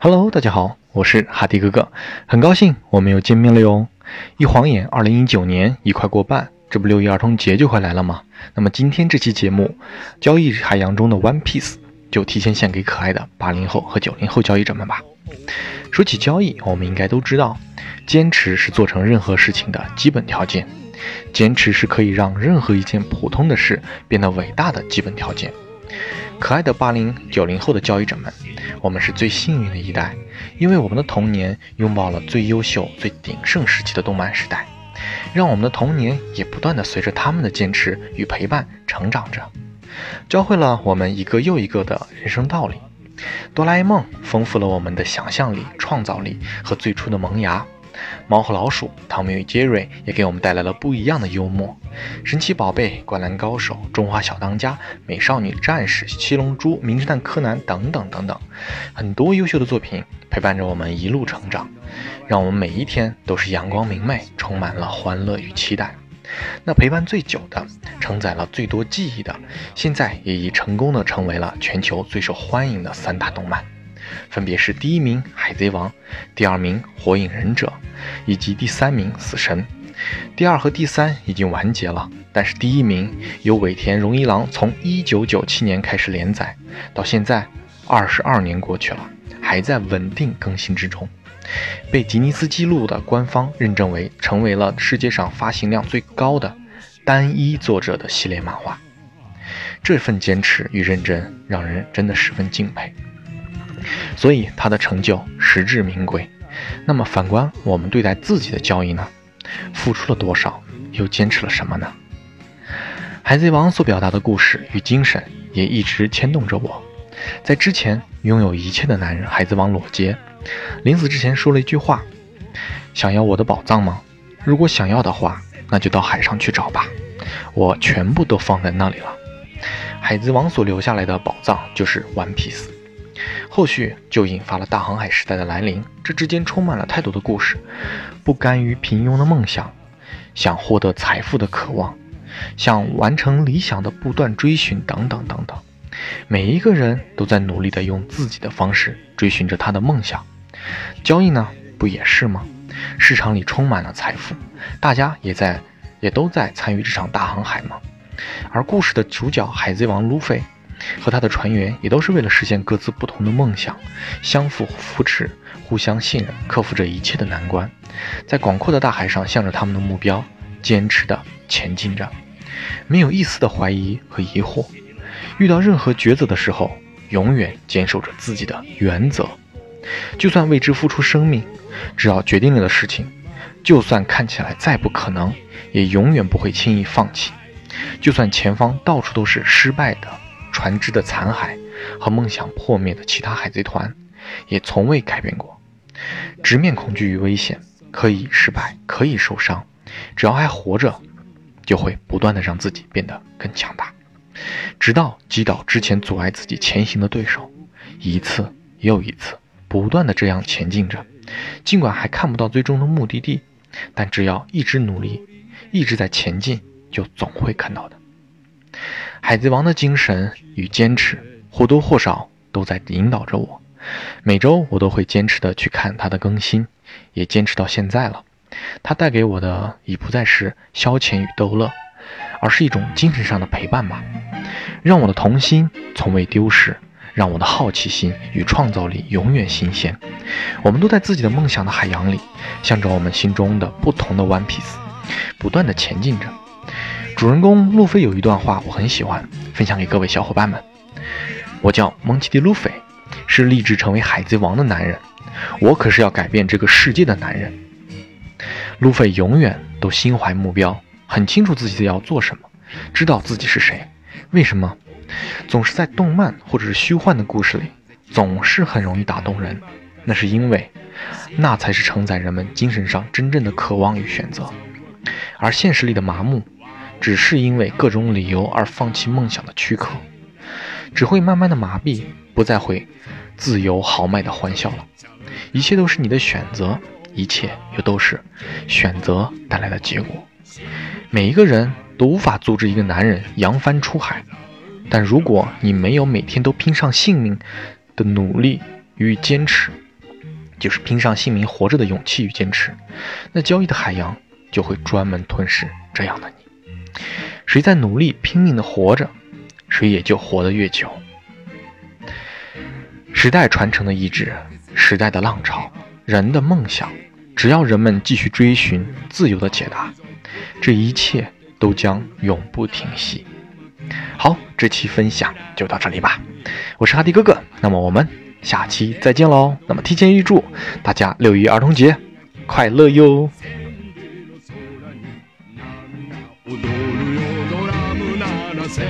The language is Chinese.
Hello，大家好，我是哈迪哥哥，很高兴我们又见面了哟。一晃眼，二零一九年已快过半，这不六一儿童节就快来了吗？那么今天这期节目，交易海洋中的 One Piece 就提前献给可爱的八零后和九零后交易者们吧。说起交易，我们应该都知道，坚持是做成任何事情的基本条件，坚持是可以让任何一件普通的事变得伟大的基本条件。可爱的八零九零后的交易者们，我们是最幸运的一代，因为我们的童年拥抱了最优秀、最鼎盛时期的动漫时代，让我们的童年也不断的随着他们的坚持与陪伴成长着，教会了我们一个又一个的人生道理。哆啦 A 梦丰富了我们的想象力、创造力和最初的萌芽。猫和老鼠、汤米与杰瑞也给我们带来了不一样的幽默。神奇宝贝、灌篮高手、中华小当家、美少女战士、七龙珠、名侦探柯南等等等等，很多优秀的作品陪伴着我们一路成长，让我们每一天都是阳光明媚，充满了欢乐与期待。那陪伴最久的、承载了最多记忆的，现在也已成功的成为了全球最受欢迎的三大动漫。分别是第一名《海贼王》，第二名《火影忍者》，以及第三名《死神》。第二和第三已经完结了，但是第一名由尾田荣一郎从1997年开始连载，到现在二十二年过去了，还在稳定更新之中，被吉尼斯纪录的官方认证为成为了世界上发行量最高的单一作者的系列漫画。这份坚持与认真让人真的十分敬佩。所以他的成就实至名归。那么反观我们对待自己的交易呢？付出了多少，又坚持了什么呢？海贼王所表达的故事与精神也一直牵动着我。在之前拥有一切的男人海贼王裸杰，临死之前说了一句话：“想要我的宝藏吗？如果想要的话，那就到海上去找吧，我全部都放在那里了。”海贼王所留下来的宝藏就是 One Piece。后续就引发了大航海时代的来临，这之间充满了太多的故事，不甘于平庸的梦想，想获得财富的渴望，想完成理想的不断追寻，等等等等。每一个人都在努力的用自己的方式追寻着他的梦想。交易呢，不也是吗？市场里充满了财富，大家也在，也都在参与这场大航海吗？而故事的主角海贼王路飞。和他的船员也都是为了实现各自不同的梦想，相互扶持，互相信任，克服着一切的难关，在广阔的大海上，向着他们的目标坚持的前进着，没有一丝的怀疑和疑惑。遇到任何抉择的时候，永远坚守着自己的原则。就算为之付出生命，只要决定了的事情，就算看起来再不可能，也永远不会轻易放弃。就算前方到处都是失败的。船只的残骸和梦想破灭的其他海贼团，也从未改变过。直面恐惧与危险，可以失败，可以受伤，只要还活着，就会不断的让自己变得更强大，直到击倒之前阻碍自己前行的对手，一次又一次，不断的这样前进着。尽管还看不到最终的目的地，但只要一直努力，一直在前进，就总会看到的。海贼王的精神与坚持或多或少都在引导着我，每周我都会坚持的去看它的更新，也坚持到现在了。它带给我的已不再是消遣与逗乐，而是一种精神上的陪伴吧，让我的童心从未丢失，让我的好奇心与创造力永远新鲜。我们都在自己的梦想的海洋里，向着我们心中的不同的 One Piece，不断的前进着。主人公路飞有一段话我很喜欢，分享给各位小伙伴们。我叫蒙奇迪·路飞，是立志成为海贼王的男人。我可是要改变这个世界的男人。路飞永远都心怀目标，很清楚自己要做什么，知道自己是谁。为什么？总是在动漫或者是虚幻的故事里，总是很容易打动人。那是因为，那才是承载人们精神上真正的渴望与选择，而现实里的麻木。只是因为各种理由而放弃梦想的躯壳，只会慢慢的麻痹，不再会自由豪迈的欢笑了。一切都是你的选择，一切又都是选择带来的结果。每一个人都无法阻止一个男人扬帆出海，但如果你没有每天都拼上性命的努力与坚持，就是拼上性命活着的勇气与坚持，那交易的海洋就会专门吞噬这样的你。谁在努力拼命的活着，谁也就活得越久。时代传承的意志，时代的浪潮，人的梦想，只要人们继续追寻自由的解答，这一切都将永不停息。好，这期分享就到这里吧。我是哈迪哥哥，那么我们下期再见喽。那么提前预祝大家六一儿童节快乐哟！最